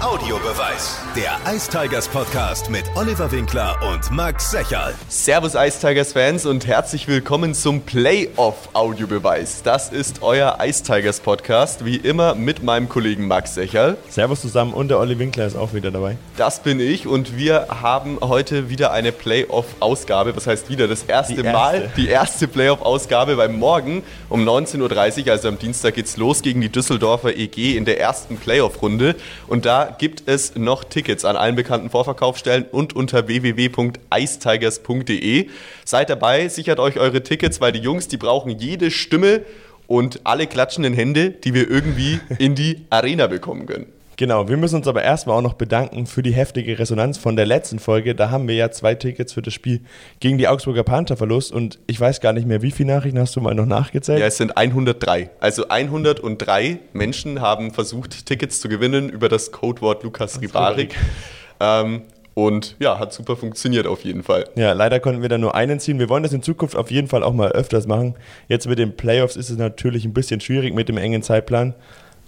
Audiobeweis. Der Ice Tigers Podcast mit Oliver Winkler und Max Secherl. Servus Ice Tigers Fans und herzlich willkommen zum Playoff Audiobeweis. Das ist euer Ice Tigers Podcast, wie immer mit meinem Kollegen Max Secherl. Servus zusammen und der Olli Winkler ist auch wieder dabei. Das bin ich und wir haben heute wieder eine Playoff Ausgabe. Was heißt wieder? Das erste, Die erste. Mal die erste Playoff Ausgabe, weil morgen um 19.30 Uhr, also am Dienstag, geht's los gegen die Düsseldorfer EG in der ersten Playoff Runde und da gibt es noch Tickets an allen bekannten Vorverkaufsstellen und unter www.icetigers.de. Seid dabei, sichert euch eure Tickets, weil die Jungs, die brauchen jede Stimme und alle klatschenden Hände, die wir irgendwie in die Arena bekommen können. Genau, wir müssen uns aber erstmal auch noch bedanken für die heftige Resonanz von der letzten Folge. Da haben wir ja zwei Tickets für das Spiel gegen die Augsburger Panther verlost und ich weiß gar nicht mehr, wie viele Nachrichten hast du mal noch nachgezählt? Ja, es sind 103. Also 103 Menschen haben versucht, Tickets zu gewinnen über das Codewort Lukas Ribarik. Ähm, und ja, hat super funktioniert auf jeden Fall. Ja, leider konnten wir da nur einen ziehen. Wir wollen das in Zukunft auf jeden Fall auch mal öfters machen. Jetzt mit den Playoffs ist es natürlich ein bisschen schwierig mit dem engen Zeitplan,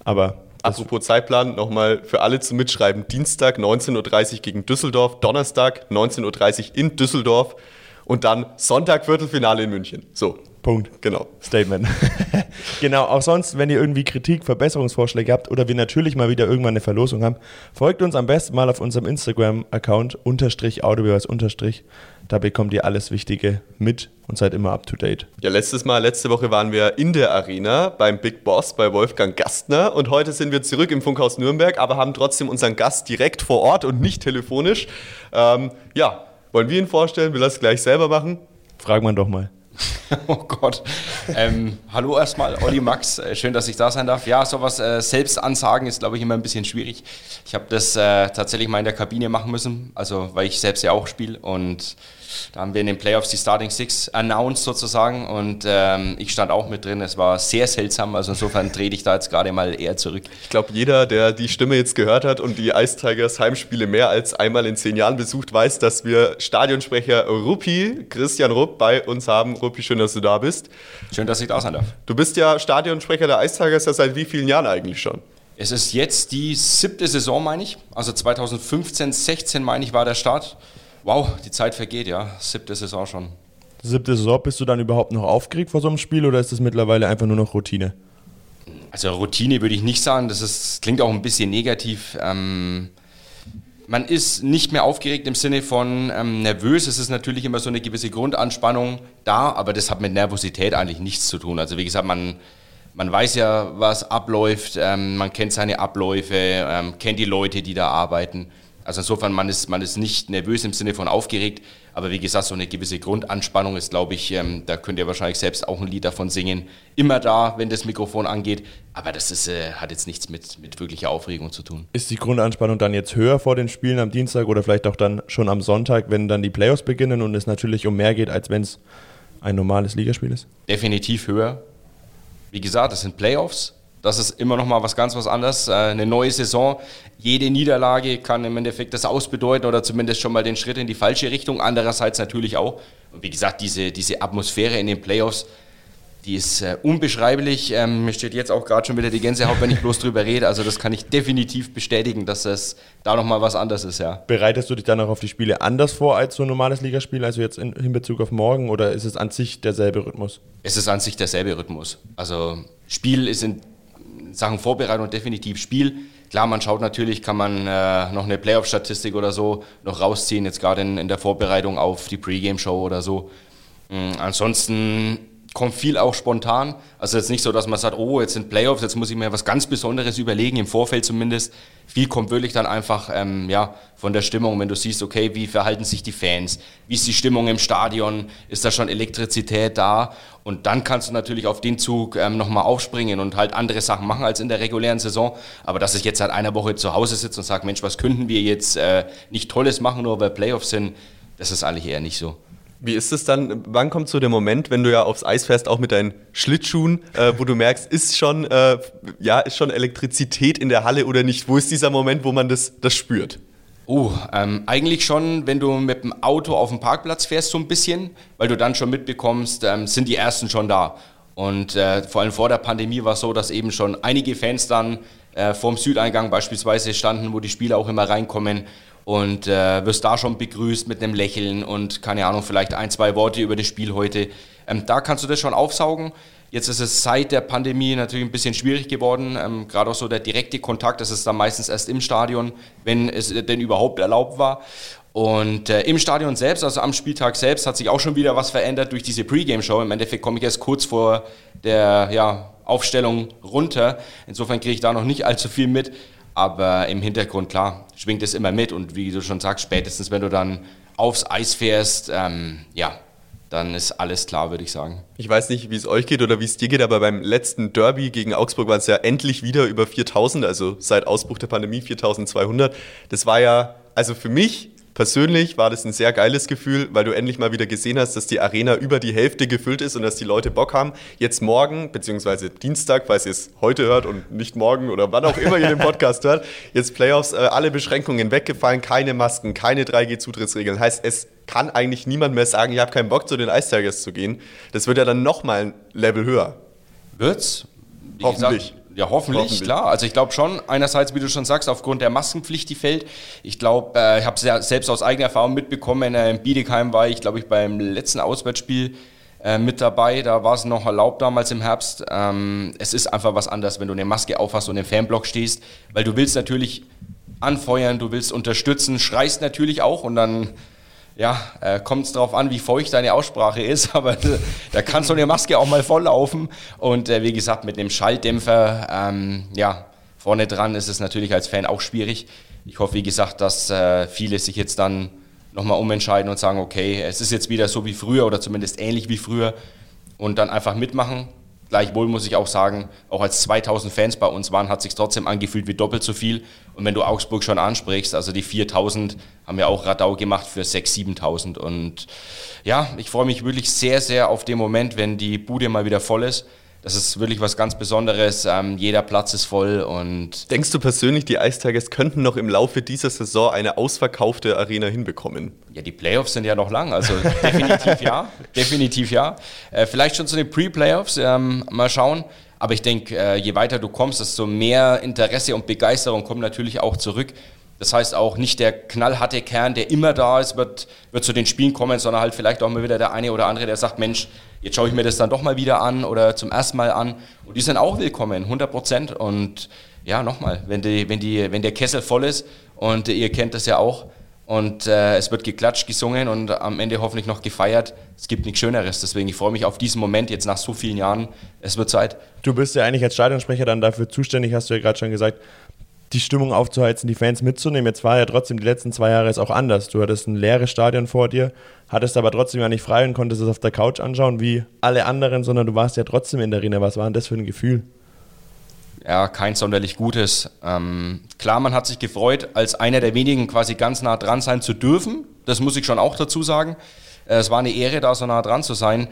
aber Apropos Zeitplan, nochmal für alle zum Mitschreiben. Dienstag 19.30 Uhr gegen Düsseldorf, Donnerstag 19.30 Uhr in Düsseldorf und dann Sonntag Viertelfinale in München. So, Punkt. genau. Statement. genau, auch sonst, wenn ihr irgendwie Kritik, Verbesserungsvorschläge habt oder wir natürlich mal wieder irgendwann eine Verlosung haben, folgt uns am besten mal auf unserem Instagram-Account unterstrich Audiobeweis unterstrich. Da bekommt ihr alles Wichtige mit und seid immer up to date. Ja, letztes Mal, letzte Woche waren wir in der Arena beim Big Boss bei Wolfgang Gastner und heute sind wir zurück im Funkhaus Nürnberg, aber haben trotzdem unseren Gast direkt vor Ort und nicht telefonisch. Ähm, ja, wollen wir ihn vorstellen? Will er es gleich selber machen? Frag man doch mal. Oh Gott. Ähm, hallo erstmal, Olli Max. Äh, Schön, dass ich da sein darf. Ja, sowas äh, selbst ansagen ist, glaube ich, immer ein bisschen schwierig. Ich habe das äh, tatsächlich mal in der Kabine machen müssen, also weil ich selbst ja auch spiele. Und da haben wir in den Playoffs die Starting Six announced sozusagen. Und ähm, ich stand auch mit drin. Es war sehr seltsam. Also insofern drehe ich da jetzt gerade mal eher zurück. Ich glaube, jeder, der die Stimme jetzt gehört hat und die Ice Tigers Heimspiele mehr als einmal in zehn Jahren besucht, weiß, dass wir Stadionsprecher Ruppi, Christian Rupp, bei uns haben. Ruppi, schön, dass du da bist. Schön, dass ich da sein darf. Du bist ja Stadionsprecher der Ice Tigers ja seit wie vielen Jahren eigentlich schon? Es ist jetzt die siebte Saison, meine ich. Also 2015, 16, meine ich, war der Start. Wow, die Zeit vergeht, ja. Siebte Saison schon. Siebte Saison, bist du dann überhaupt noch aufgeregt vor so einem Spiel oder ist das mittlerweile einfach nur noch Routine? Also Routine würde ich nicht sagen, das ist, klingt auch ein bisschen negativ. Ähm, man ist nicht mehr aufgeregt im Sinne von ähm, nervös. Es ist natürlich immer so eine gewisse Grundanspannung da, aber das hat mit Nervosität eigentlich nichts zu tun. Also wie gesagt, man, man weiß ja, was abläuft, ähm, man kennt seine Abläufe, ähm, kennt die Leute, die da arbeiten. Also insofern, man ist, man ist nicht nervös im Sinne von aufgeregt, aber wie gesagt, so eine gewisse Grundanspannung ist, glaube ich, ähm, da könnt ihr wahrscheinlich selbst auch ein Lied davon singen, immer da, wenn das Mikrofon angeht, aber das ist, äh, hat jetzt nichts mit, mit wirklicher Aufregung zu tun. Ist die Grundanspannung dann jetzt höher vor den Spielen am Dienstag oder vielleicht auch dann schon am Sonntag, wenn dann die Playoffs beginnen und es natürlich um mehr geht, als wenn es ein normales Ligaspiel ist? Definitiv höher. Wie gesagt, das sind Playoffs. Das ist immer noch mal was ganz was anderes. Äh, Eine neue Saison. Jede Niederlage kann im Endeffekt das ausbedeuten oder zumindest schon mal den Schritt in die falsche Richtung. Andererseits natürlich auch. Und wie gesagt, diese, diese Atmosphäre in den Playoffs, die ist äh, unbeschreiblich. Ähm, mir steht jetzt auch gerade schon wieder die Gänsehaut, wenn ich bloß drüber rede. Also das kann ich definitiv bestätigen, dass das da noch mal was anderes ist, ja. Bereitest du dich dann auch auf die Spiele anders vor als so ein normales Ligaspiel, also jetzt in, in Bezug auf morgen oder ist es an sich derselbe Rhythmus? Es ist an sich derselbe Rhythmus. Also Spiel ist in Sachen Vorbereitung definitiv Spiel. Klar, man schaut natürlich, kann man äh, noch eine Playoff-Statistik oder so noch rausziehen, jetzt gerade in, in der Vorbereitung auf die Pre-Game-Show oder so. Mm, ansonsten kommt viel auch spontan. Also jetzt nicht so, dass man sagt, oh, jetzt sind Playoffs, jetzt muss ich mir was ganz Besonderes überlegen, im Vorfeld zumindest. Viel kommt wirklich dann einfach ähm, ja, von der Stimmung, wenn du siehst, okay, wie verhalten sich die Fans, wie ist die Stimmung im Stadion, ist da schon Elektrizität da? Und dann kannst du natürlich auf den Zug ähm, nochmal aufspringen und halt andere Sachen machen als in der regulären Saison. Aber dass ich jetzt seit einer Woche zu Hause sitze und sage, Mensch, was könnten wir jetzt äh, nicht Tolles machen, nur weil Playoffs sind, das ist eigentlich eher nicht so. Wie ist es dann, wann kommt so der Moment, wenn du ja aufs Eis fährst, auch mit deinen Schlittschuhen, äh, wo du merkst, ist schon, äh, ja, ist schon Elektrizität in der Halle oder nicht? Wo ist dieser Moment, wo man das, das spürt? Oh, ähm, eigentlich schon, wenn du mit dem Auto auf dem Parkplatz fährst, so ein bisschen, weil du dann schon mitbekommst, ähm, sind die ersten schon da. Und äh, vor allem vor der Pandemie war es so, dass eben schon einige Fans dann äh, vorm Südeingang beispielsweise standen, wo die Spieler auch immer reinkommen und äh, wirst da schon begrüßt mit einem Lächeln und keine Ahnung, vielleicht ein, zwei Worte über das Spiel heute. Ähm, da kannst du das schon aufsaugen. Jetzt ist es seit der Pandemie natürlich ein bisschen schwierig geworden, ähm, gerade auch so der direkte Kontakt, das ist dann meistens erst im Stadion, wenn es denn überhaupt erlaubt war. Und äh, im Stadion selbst, also am Spieltag selbst, hat sich auch schon wieder was verändert durch diese Pre-Game-Show. Im Endeffekt komme ich erst kurz vor der ja, Aufstellung runter. Insofern kriege ich da noch nicht allzu viel mit. Aber im Hintergrund, klar, schwingt es immer mit. Und wie du schon sagst, spätestens wenn du dann aufs Eis fährst, ähm, ja, dann ist alles klar, würde ich sagen. Ich weiß nicht, wie es euch geht oder wie es dir geht, aber beim letzten Derby gegen Augsburg waren es ja endlich wieder über 4000, also seit Ausbruch der Pandemie 4200. Das war ja, also für mich Persönlich war das ein sehr geiles Gefühl, weil du endlich mal wieder gesehen hast, dass die Arena über die Hälfte gefüllt ist und dass die Leute Bock haben. Jetzt morgen, beziehungsweise Dienstag, falls ihr es heute hört und nicht morgen oder wann auch immer ihr den Podcast hört, jetzt Playoffs, äh, alle Beschränkungen weggefallen, keine Masken, keine 3G-Zutrittsregeln. Heißt, es kann eigentlich niemand mehr sagen, ich habe keinen Bock zu den Ice Tigers zu gehen. Das wird ja dann nochmal ein Level höher. Wird's? Wie Hoffentlich. Gesagt, ja, hoffentlich, hoffentlich, klar. Also ich glaube schon, einerseits, wie du schon sagst, aufgrund der Maskenpflicht, die fällt. Ich glaube, äh, ich habe es ja selbst aus eigener Erfahrung mitbekommen. In Bietigheim war ich, glaube ich, beim letzten Auswärtsspiel äh, mit dabei. Da war es noch erlaubt damals im Herbst. Ähm, es ist einfach was anderes, wenn du eine Maske aufhast und im Fanblock stehst, weil du willst natürlich anfeuern, du willst unterstützen, schreist natürlich auch und dann ja, äh, kommt es darauf an, wie feucht deine Aussprache ist, aber da kann so eine Maske auch mal volllaufen. Und äh, wie gesagt, mit einem Schalldämpfer, ähm, ja, vorne dran ist es natürlich als Fan auch schwierig. Ich hoffe, wie gesagt, dass äh, viele sich jetzt dann nochmal umentscheiden und sagen, okay, es ist jetzt wieder so wie früher oder zumindest ähnlich wie früher und dann einfach mitmachen. Gleichwohl muss ich auch sagen, auch als 2000 Fans bei uns waren, hat sich trotzdem angefühlt wie doppelt so viel. Und wenn du Augsburg schon ansprichst, also die 4000 haben ja auch Radau gemacht für 6.000, 7.000. Und ja, ich freue mich wirklich sehr, sehr auf den Moment, wenn die Bude mal wieder voll ist das ist wirklich was ganz Besonderes. Ähm, jeder Platz ist voll und. Denkst du persönlich, die Ice Tigers könnten noch im Laufe dieser Saison eine ausverkaufte Arena hinbekommen? Ja, die Playoffs sind ja noch lang, also definitiv ja. Definitiv ja. Äh, vielleicht schon zu den Pre-Playoffs, ähm, mal schauen. Aber ich denke, äh, je weiter du kommst, desto mehr Interesse und Begeisterung kommen natürlich auch zurück. Das heißt auch nicht der knallharte Kern, der immer da ist, wird, wird zu den Spielen kommen, sondern halt vielleicht auch mal wieder der eine oder andere, der sagt, Mensch, jetzt schaue ich mir das dann doch mal wieder an oder zum ersten Mal an. Und die sind auch willkommen, 100 Prozent. Und ja, nochmal, wenn, die, wenn, die, wenn der Kessel voll ist und ihr kennt das ja auch und äh, es wird geklatscht, gesungen und am Ende hoffentlich noch gefeiert, es gibt nichts Schöneres. Deswegen, ich freue mich auf diesen Moment jetzt nach so vielen Jahren. Es wird Zeit. Du bist ja eigentlich als Stadionsprecher dann dafür zuständig, hast du ja gerade schon gesagt die Stimmung aufzuheizen, die Fans mitzunehmen. Jetzt war ja trotzdem die letzten zwei Jahre jetzt auch anders. Du hattest ein leeres Stadion vor dir, hattest aber trotzdem ja nicht frei und konntest es auf der Couch anschauen wie alle anderen, sondern du warst ja trotzdem in der Arena. Was war denn das für ein Gefühl? Ja, kein sonderlich gutes. Ähm, klar, man hat sich gefreut, als einer der wenigen quasi ganz nah dran sein zu dürfen. Das muss ich schon auch dazu sagen. Äh, es war eine Ehre, da so nah dran zu sein.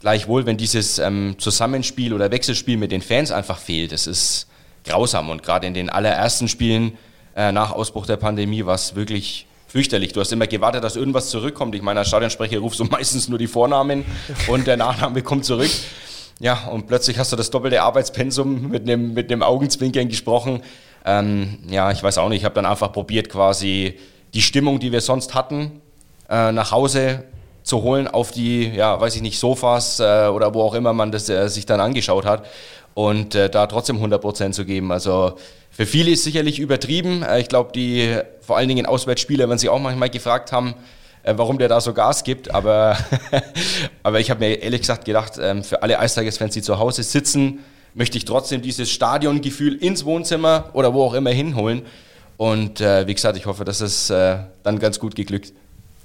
Gleichwohl, wenn dieses ähm, Zusammenspiel oder Wechselspiel mit den Fans einfach fehlt, das ist grausam. Und gerade in den allerersten Spielen äh, nach Ausbruch der Pandemie war es wirklich fürchterlich. Du hast immer gewartet, dass irgendwas zurückkommt. Ich meine, als Stadionsprecher rufst du meistens nur die Vornamen und der Nachname kommt zurück. Ja, und plötzlich hast du das doppelte Arbeitspensum mit einem mit Augenzwinkern gesprochen. Ähm, ja, ich weiß auch nicht. Ich habe dann einfach probiert, quasi die Stimmung, die wir sonst hatten, äh, nach Hause zu holen auf die, ja, weiß ich nicht, Sofas äh, oder wo auch immer man das äh, sich dann angeschaut hat und äh, da trotzdem 100% zu geben. Also für viele ist sicherlich übertrieben. Äh, ich glaube, die vor allen Dingen Auswärtsspieler werden sich auch manchmal gefragt haben, äh, warum der da so Gas gibt. Aber, aber ich habe mir ehrlich gesagt gedacht, ähm, für alle Eistagesfans, die zu Hause sitzen, möchte ich trotzdem dieses Stadiongefühl ins Wohnzimmer oder wo auch immer hinholen. Und äh, wie gesagt, ich hoffe, dass es äh, dann ganz gut geglückt.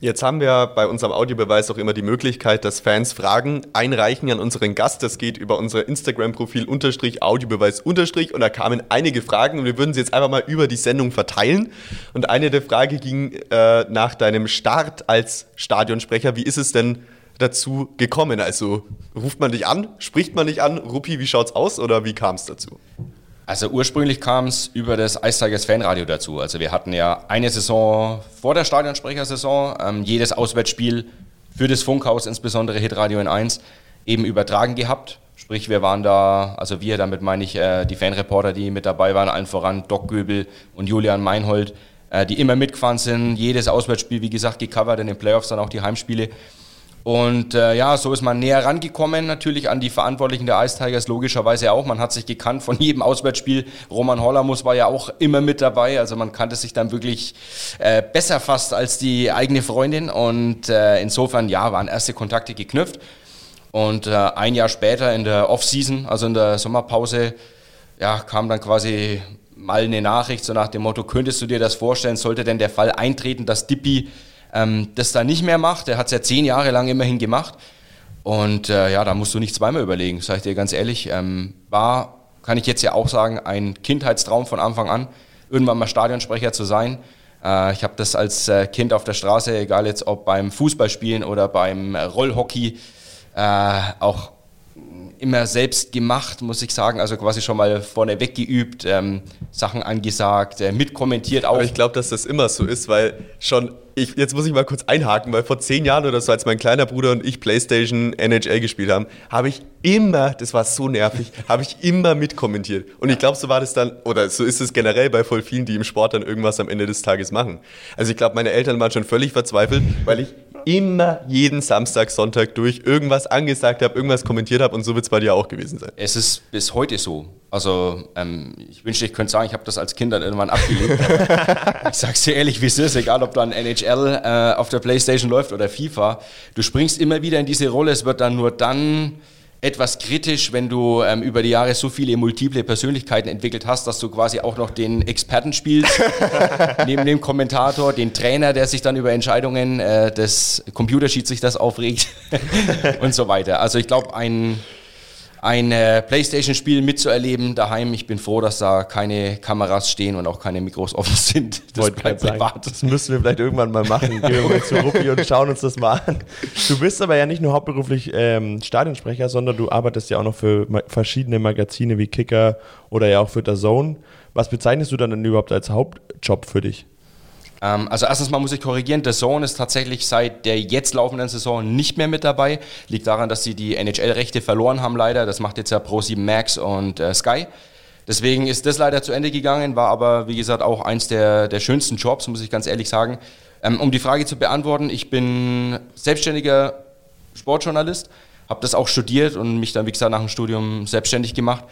Jetzt haben wir bei unserem Audiobeweis auch immer die Möglichkeit, dass Fans Fragen einreichen an unseren Gast. Das geht über unser Instagram-Profil unterstrich Audiobeweis unterstrich und da kamen einige Fragen und wir würden sie jetzt einfach mal über die Sendung verteilen. Und eine der Fragen ging äh, nach deinem Start als Stadionsprecher. Wie ist es denn dazu gekommen? Also ruft man dich an, spricht man dich an, Ruppi, wie schaut's aus oder wie kam es dazu? Also ursprünglich kam es über das Eistigers Fanradio dazu. Also wir hatten ja eine Saison vor der Stadionsprechersaison, ähm, jedes Auswärtsspiel für das Funkhaus, insbesondere Hitradio in 1, eben übertragen gehabt. Sprich, wir waren da, also wir, damit meine ich äh, die Fanreporter, die mit dabei waren, allen voran Doc Göbel und Julian Meinhold, äh, die immer mitgefahren sind, jedes Auswärtsspiel, wie gesagt, gecovert, in den Playoffs dann auch die Heimspiele. Und äh, ja, so ist man näher rangekommen natürlich an die Verantwortlichen der Ice Tigers, logischerweise auch. Man hat sich gekannt von jedem Auswärtsspiel. Roman Hollermus war ja auch immer mit dabei, also man kannte sich dann wirklich äh, besser fast als die eigene Freundin. Und äh, insofern, ja, waren erste Kontakte geknüpft. Und äh, ein Jahr später in der Off-Season, also in der Sommerpause, ja, kam dann quasi mal eine Nachricht so nach dem Motto, könntest du dir das vorstellen, sollte denn der Fall eintreten, dass Dippy ähm, das da nicht mehr macht. Er hat es ja zehn Jahre lang immerhin gemacht. Und äh, ja, da musst du nicht zweimal überlegen, sage ich dir ganz ehrlich. Ähm, war, kann ich jetzt ja auch sagen, ein Kindheitstraum von Anfang an, irgendwann mal Stadionsprecher zu sein. Äh, ich habe das als äh, Kind auf der Straße, egal jetzt ob beim Fußballspielen oder beim Rollhockey, äh, auch immer selbst gemacht, muss ich sagen. Also quasi schon mal vorneweg geübt, ähm, Sachen angesagt, äh, mitkommentiert auch. Aber ich glaube, dass das immer so ist, weil schon, ich, jetzt muss ich mal kurz einhaken, weil vor zehn Jahren oder so, als mein kleiner Bruder und ich PlayStation NHL gespielt haben, habe ich immer, das war so nervig, habe ich immer mitkommentiert. Und ich glaube, so war das dann, oder so ist es generell bei voll vielen, die im Sport dann irgendwas am Ende des Tages machen. Also ich glaube, meine Eltern waren schon völlig verzweifelt, weil ich immer jeden Samstag, Sonntag durch irgendwas angesagt habe, irgendwas kommentiert habe und so wird es bei dir auch gewesen sein. Es ist bis heute so. Also ähm, ich wünschte, ich könnte sagen, ich habe das als Kind dann irgendwann abgelegt. ich sag's dir ehrlich, wie es ist, egal ob dann NHL äh, auf der Playstation läuft oder FIFA, du springst immer wieder in diese Rolle, es wird dann nur dann etwas kritisch, wenn du ähm, über die Jahre so viele multiple Persönlichkeiten entwickelt hast, dass du quasi auch noch den Experten spielst, neben dem Kommentator, den Trainer, der sich dann über Entscheidungen äh, des Computerschiedsrichters aufregt und so weiter. Also ich glaube, ein ein äh, Playstation-Spiel mitzuerleben daheim. Ich bin froh, dass da keine Kameras stehen und auch keine Mikros offen sind. Das Wollte bleibt privat. Das müssen wir vielleicht irgendwann mal machen. Gehen wir mal zu Ruppi und schauen uns das mal an. Du bist aber ja nicht nur hauptberuflich ähm, Stadionsprecher, sondern du arbeitest ja auch noch für ma verschiedene Magazine wie Kicker oder ja auch für der Zone. Was bezeichnest du dann denn überhaupt als Hauptjob für dich? Ähm, also erstens mal muss ich korrigieren, der Zone ist tatsächlich seit der jetzt laufenden Saison nicht mehr mit dabei. Liegt daran, dass sie die NHL-Rechte verloren haben leider. Das macht jetzt ja Pro7 Max und äh, Sky. Deswegen ist das leider zu Ende gegangen, war aber wie gesagt auch eins der, der schönsten Jobs, muss ich ganz ehrlich sagen. Ähm, um die Frage zu beantworten, ich bin selbstständiger Sportjournalist, habe das auch studiert und mich dann wie gesagt nach dem Studium selbstständig gemacht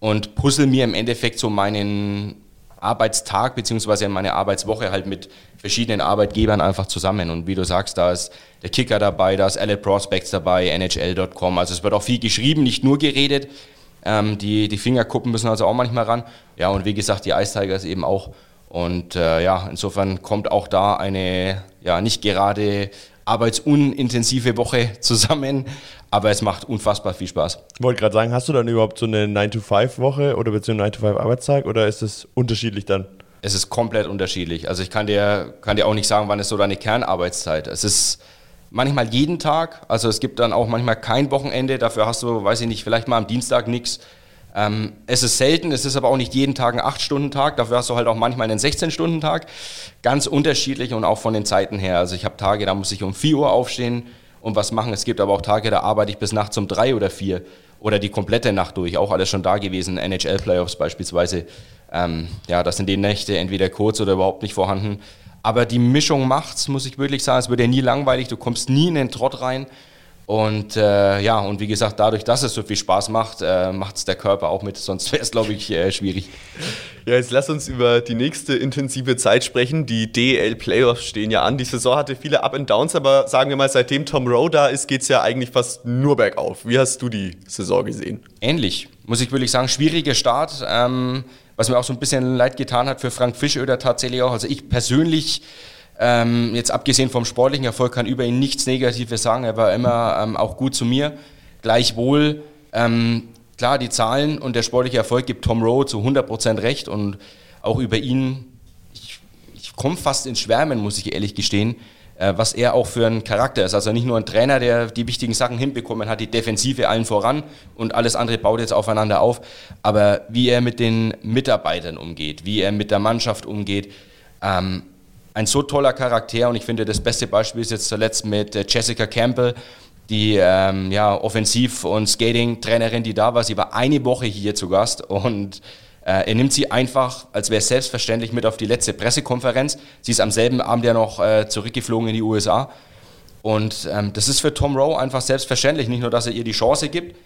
und puzzle mir im Endeffekt so meinen Arbeitstag beziehungsweise meine Arbeitswoche halt mit verschiedenen Arbeitgebern einfach zusammen. Und wie du sagst, da ist der Kicker dabei, da ist Elite Prospects dabei, NHL.com. Also es wird auch viel geschrieben, nicht nur geredet. Ähm, die, die Fingerkuppen müssen also auch manchmal ran. Ja, und wie gesagt, die Ice Tigers eben auch. Und äh, ja, insofern kommt auch da eine ja nicht gerade arbeitsunintensive Woche zusammen, aber es macht unfassbar viel Spaß. Ich wollte gerade sagen, hast du dann überhaupt so eine 9-to-5-Woche oder beziehungsweise 9-to-5-Arbeitstag oder ist es unterschiedlich dann? Es ist komplett unterschiedlich. Also ich kann dir, kann dir auch nicht sagen, wann ist so deine Kernarbeitszeit. Es ist manchmal jeden Tag, also es gibt dann auch manchmal kein Wochenende, dafür hast du, weiß ich nicht, vielleicht mal am Dienstag nichts. Ähm, es ist selten, es ist aber auch nicht jeden Tag ein 8-Stunden-Tag, dafür hast du halt auch manchmal einen 16-Stunden-Tag. Ganz unterschiedlich und auch von den Zeiten her. Also ich habe Tage, da muss ich um 4 Uhr aufstehen und was machen. Es gibt aber auch Tage, da arbeite ich bis nachts um 3 oder 4 oder die komplette Nacht durch. Auch alles schon da gewesen, NHL-Playoffs beispielsweise. Ähm, ja, das sind die Nächte entweder kurz oder überhaupt nicht vorhanden. Aber die Mischung macht's, muss ich wirklich sagen. Es wird ja nie langweilig, du kommst nie in den Trott rein. Und äh, ja, und wie gesagt, dadurch, dass es so viel Spaß macht, äh, macht es der Körper auch mit, sonst wäre es, glaube ich, äh, schwierig. Ja, jetzt lass uns über die nächste intensive Zeit sprechen. Die DL Playoffs stehen ja an. Die Saison hatte viele Up and Downs, aber sagen wir mal, seitdem Tom Rowe da ist, geht es ja eigentlich fast nur bergauf. Wie hast du die Saison gesehen? Ähnlich, muss ich wirklich sagen. Schwieriger Start, ähm, was mir auch so ein bisschen leid getan hat für Frank Fischöder tatsächlich auch. Also ich persönlich ähm, jetzt abgesehen vom sportlichen Erfolg kann über ihn nichts Negatives sagen. Er war immer ähm, auch gut zu mir. Gleichwohl, ähm, klar, die Zahlen und der sportliche Erfolg gibt Tom Rowe zu 100% recht und auch über ihn, ich, ich komme fast ins Schwärmen, muss ich ehrlich gestehen, äh, was er auch für ein Charakter ist. Also nicht nur ein Trainer, der die wichtigen Sachen hinbekommen hat, die Defensive allen voran und alles andere baut jetzt aufeinander auf, aber wie er mit den Mitarbeitern umgeht, wie er mit der Mannschaft umgeht, ähm, ein so toller Charakter und ich finde, das beste Beispiel ist jetzt zuletzt mit äh, Jessica Campbell, die ähm, ja, Offensiv- und Skating-Trainerin, die da war. Sie war eine Woche hier zu Gast und äh, er nimmt sie einfach, als wäre es selbstverständlich, mit auf die letzte Pressekonferenz. Sie ist am selben Abend ja noch äh, zurückgeflogen in die USA. Und ähm, das ist für Tom Rowe einfach selbstverständlich. Nicht nur, dass er ihr die Chance gibt,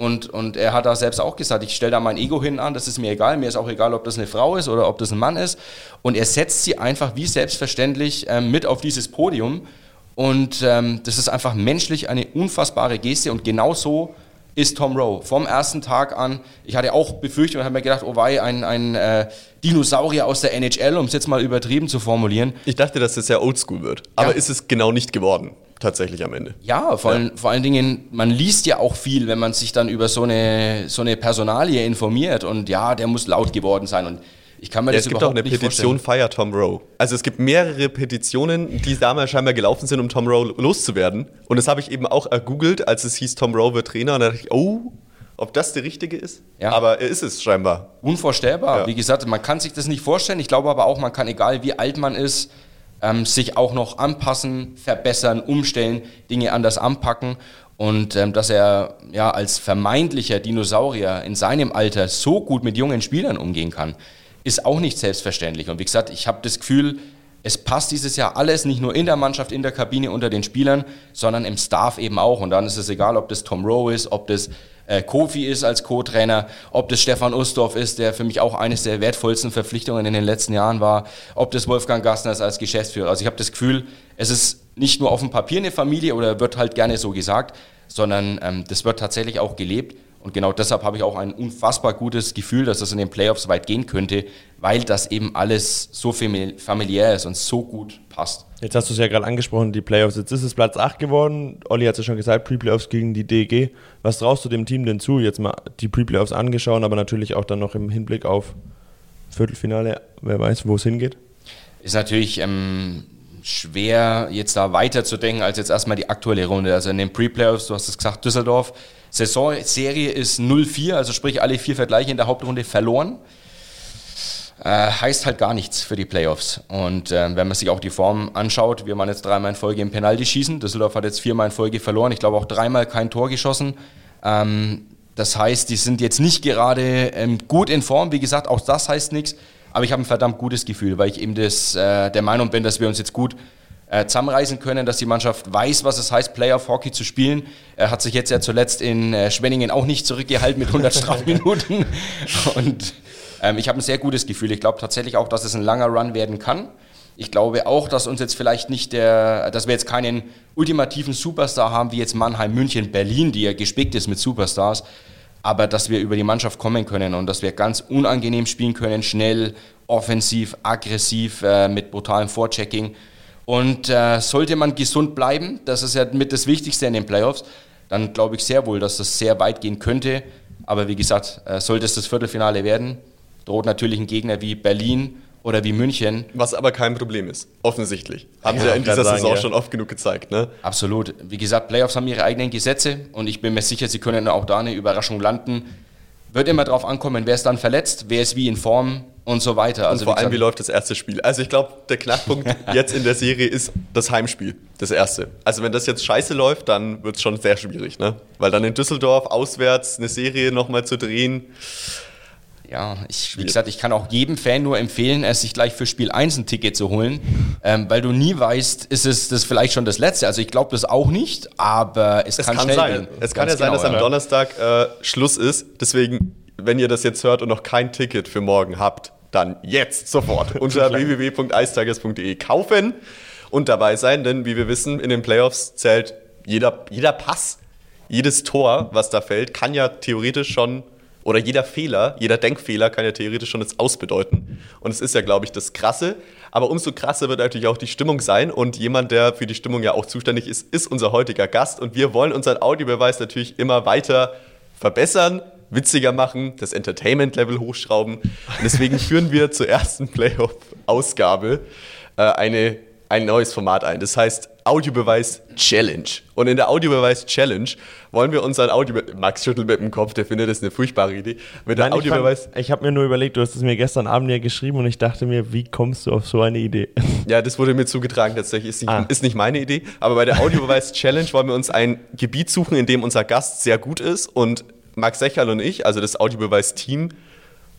und, und er hat da selbst auch gesagt, ich stelle da mein Ego hin an, das ist mir egal. Mir ist auch egal, ob das eine Frau ist oder ob das ein Mann ist. Und er setzt sie einfach wie selbstverständlich ähm, mit auf dieses Podium. Und ähm, das ist einfach menschlich eine unfassbare Geste. Und genau so ist Tom Rowe. Vom ersten Tag an, ich hatte auch befürchtet und habe mir gedacht, oh wei, ein, ein äh, Dinosaurier aus der NHL, um es jetzt mal übertrieben zu formulieren. Ich dachte, dass das sehr oldschool wird. Aber ja. ist es genau nicht geworden tatsächlich am Ende. Ja, vor, ja. Allen, vor allen Dingen, man liest ja auch viel, wenn man sich dann über so eine, so eine Personalie informiert und ja, der muss laut geworden sein und ich kann mir ja, das Es gibt auch eine Petition Fire Tom Rowe. Also es gibt mehrere Petitionen, die damals scheinbar gelaufen sind, um Tom Rowe loszuwerden. Und das habe ich eben auch ergoogelt, als es hieß, Tom Rowe wird Trainer. Und da dachte ich, oh, ob das der richtige ist? Ja. Aber er ist es scheinbar. Unvorstellbar. Ja. Wie gesagt, man kann sich das nicht vorstellen. Ich glaube aber auch, man kann, egal wie alt man ist, ähm, sich auch noch anpassen, verbessern, umstellen, Dinge anders anpacken. Und ähm, dass er ja als vermeintlicher Dinosaurier in seinem Alter so gut mit jungen Spielern umgehen kann, ist auch nicht selbstverständlich. Und wie gesagt, ich habe das Gefühl, es passt dieses Jahr alles, nicht nur in der Mannschaft, in der Kabine, unter den Spielern, sondern im Staff eben auch. Und dann ist es egal, ob das Tom Rowe ist, ob das äh, Kofi ist als Co-Trainer, ob das Stefan Ustorf ist, der für mich auch eines der wertvollsten Verpflichtungen in den letzten Jahren war, ob das Wolfgang Gassner ist als Geschäftsführer. Also ich habe das Gefühl, es ist nicht nur auf dem Papier eine Familie oder wird halt gerne so gesagt, sondern ähm, das wird tatsächlich auch gelebt. Und genau deshalb habe ich auch ein unfassbar gutes Gefühl, dass das in den Playoffs weit gehen könnte, weil das eben alles so familiär ist und so gut passt. Jetzt hast du es ja gerade angesprochen, die Playoffs. Jetzt ist es Platz 8 geworden. Olli hat es ja schon gesagt, Pre-Playoffs gegen die DEG. Was traust du dem Team denn zu? Jetzt mal die Pre-Playoffs angeschaut, aber natürlich auch dann noch im Hinblick auf Viertelfinale. Wer weiß, wo es hingeht? Ist natürlich ähm, schwer, jetzt da weiterzudenken als jetzt erstmal die aktuelle Runde. Also in den Pre-Playoffs, du hast es gesagt, Düsseldorf. Saisonserie ist 0-4, also sprich alle vier Vergleiche in der Hauptrunde verloren äh, heißt halt gar nichts für die Playoffs. Und äh, wenn man sich auch die Form anschaut, wir waren jetzt dreimal in Folge im Penalty schießen. Düsseldorf hat jetzt viermal in Folge verloren. Ich glaube auch dreimal kein Tor geschossen. Ähm, das heißt, die sind jetzt nicht gerade ähm, gut in Form. Wie gesagt, auch das heißt nichts. Aber ich habe ein verdammt gutes Gefühl, weil ich eben das, äh, der Meinung bin, dass wir uns jetzt gut äh, zusammenreißen können, dass die Mannschaft weiß, was es heißt, Playoff-Hockey zu spielen. Er hat sich jetzt ja zuletzt in äh, Schwenningen auch nicht zurückgehalten mit 100 Strafminuten. Und ähm, ich habe ein sehr gutes Gefühl. Ich glaube tatsächlich auch, dass es ein langer Run werden kann. Ich glaube auch, dass uns jetzt vielleicht nicht der, dass wir jetzt keinen ultimativen Superstar haben wie jetzt Mannheim, München, Berlin, die ja gespickt ist mit Superstars, aber dass wir über die Mannschaft kommen können und dass wir ganz unangenehm spielen können, schnell, offensiv, aggressiv, äh, mit brutalem Vorchecking. Und äh, sollte man gesund bleiben, das ist ja mit das Wichtigste in den Playoffs, dann glaube ich sehr wohl, dass das sehr weit gehen könnte. Aber wie gesagt, äh, sollte es das Viertelfinale werden, droht natürlich ein Gegner wie Berlin oder wie München. Was aber kein Problem ist, offensichtlich. Haben ja, sie ja in dieser sagen, Saison ja. schon oft genug gezeigt, ne? Absolut. Wie gesagt, Playoffs haben ihre eigenen Gesetze und ich bin mir sicher, sie können auch da eine Überraschung landen. Wird immer darauf ankommen, wer ist dann verletzt, wer ist wie in Form und so weiter. Also und vor wie allem, wie läuft das erste Spiel? Also ich glaube, der Knackpunkt jetzt in der Serie ist das Heimspiel, das erste. Also wenn das jetzt scheiße läuft, dann wird es schon sehr schwierig, ne? Weil dann in Düsseldorf auswärts eine Serie nochmal zu drehen, ja, ich, wie gesagt, ich kann auch jedem Fan nur empfehlen, es sich gleich für Spiel 1 ein Ticket zu holen, ähm, weil du nie weißt, ist es das vielleicht schon das letzte. Also ich glaube das auch nicht, aber es, es kann, kann schnell sein. Gehen. Es kann ja sein, genau, dass am Donnerstag äh, Schluss ist. Deswegen, wenn ihr das jetzt hört und noch kein Ticket für morgen habt, dann jetzt sofort unter www.eistigers.de kaufen und dabei sein, denn wie wir wissen, in den Playoffs zählt jeder, jeder Pass, jedes Tor, was da fällt, kann ja theoretisch schon oder jeder Fehler, jeder Denkfehler kann ja theoretisch schon das Ausbedeuten. Und es ist ja, glaube ich, das Krasse. Aber umso krasser wird natürlich auch die Stimmung sein. Und jemand, der für die Stimmung ja auch zuständig ist, ist unser heutiger Gast. Und wir wollen unseren Audiobeweis natürlich immer weiter verbessern, witziger machen, das Entertainment-Level hochschrauben. Und deswegen führen wir zur ersten Playoff-Ausgabe äh, eine ein neues Format ein. Das heißt Audiobeweis Challenge. Und in der Audiobeweis Challenge wollen wir unseren Audio. Max schüttelt mit dem Kopf, der findet das eine furchtbare Idee. Mit der Nein, ich Audiobeweis. fand- ich habe mir nur überlegt, du hast es mir gestern Abend ja geschrieben und ich dachte mir, wie kommst du auf so eine Idee? Ja, das wurde mir zugetragen tatsächlich. Ist nicht, Ah. ist nicht meine Idee. Aber bei der Audiobeweis Challenge wollen wir uns ein Gebiet suchen, in dem unser Gast sehr gut ist. Und Max Secherl und ich, also das Audiobeweis-Team,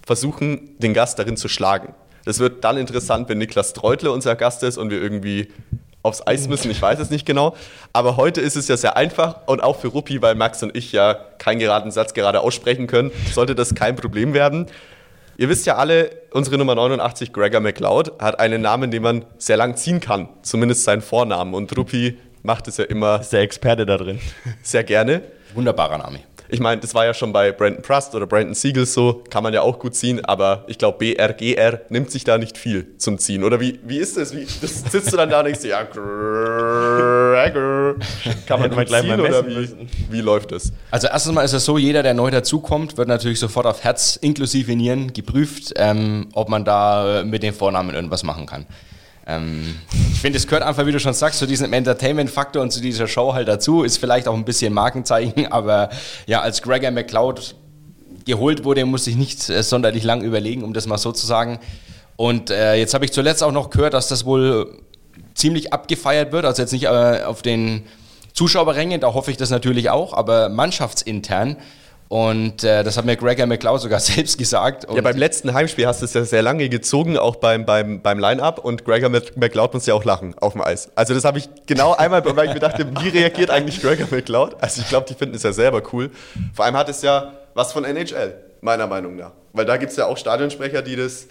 versuchen, den Gast darin zu schlagen. Das wird dann interessant, wenn Niklas Treutle unser Gast ist und wir irgendwie aufs Eis müssen. Ich weiß es nicht genau. Aber heute ist es ja sehr einfach und auch für Ruppi, weil Max und ich ja keinen geraden Satz gerade aussprechen können, sollte das kein Problem werden. Ihr wisst ja alle, unsere Nummer 89, Gregor McLeod, hat einen Namen, den man sehr lang ziehen kann. Zumindest seinen Vornamen. Und Ruppi macht es ja immer ist der Experte da drin. sehr gerne. Wunderbarer Name. Ich meine, das war ja schon bei Brandon Prust oder Brandon Siegel so, kann man ja auch gut ziehen, aber ich glaube, BRGR nimmt sich da nicht viel zum Ziehen. Oder wie, wie ist das? Wie, das sitzt du dann da und denkst, dir, ja, Gregor. Kann man gut gleich mal ziehen oder messen wie, müssen. wie läuft das? Also erstens mal ist es so, jeder, der neu dazukommt, wird natürlich sofort auf Herz inklusive Nieren geprüft, ähm, ob man da mit den Vornamen irgendwas machen kann. Ähm, ich finde, es gehört einfach, wie du schon sagst, zu diesem Entertainment-Faktor und zu dieser Show halt dazu. Ist vielleicht auch ein bisschen Markenzeichen, aber ja, als Gregor McLeod geholt wurde, musste ich nicht äh, sonderlich lang überlegen, um das mal so zu sagen. Und äh, jetzt habe ich zuletzt auch noch gehört, dass das wohl ziemlich abgefeiert wird. Also jetzt nicht äh, auf den Zuschauerrängen, da hoffe ich das natürlich auch, aber mannschaftsintern. Und äh, das hat mir Gregor McLeod sogar selbst gesagt. Und Ja, beim letzten Heimspiel hast du es ja sehr lange gezogen, auch beim, beim, beim Line-Up und Gregor Mc- McLeod muss ja auch lachen auf dem Eis. Also das habe ich genau einmal, weil ich mir dachte, wie reagiert eigentlich Gregor McLeod? Also ich glaube, die finden es ja selber cool. Vor allem hat es ja was von NHL, meiner Meinung nach. Weil da gibt es ja auch Stadionsprecher, die das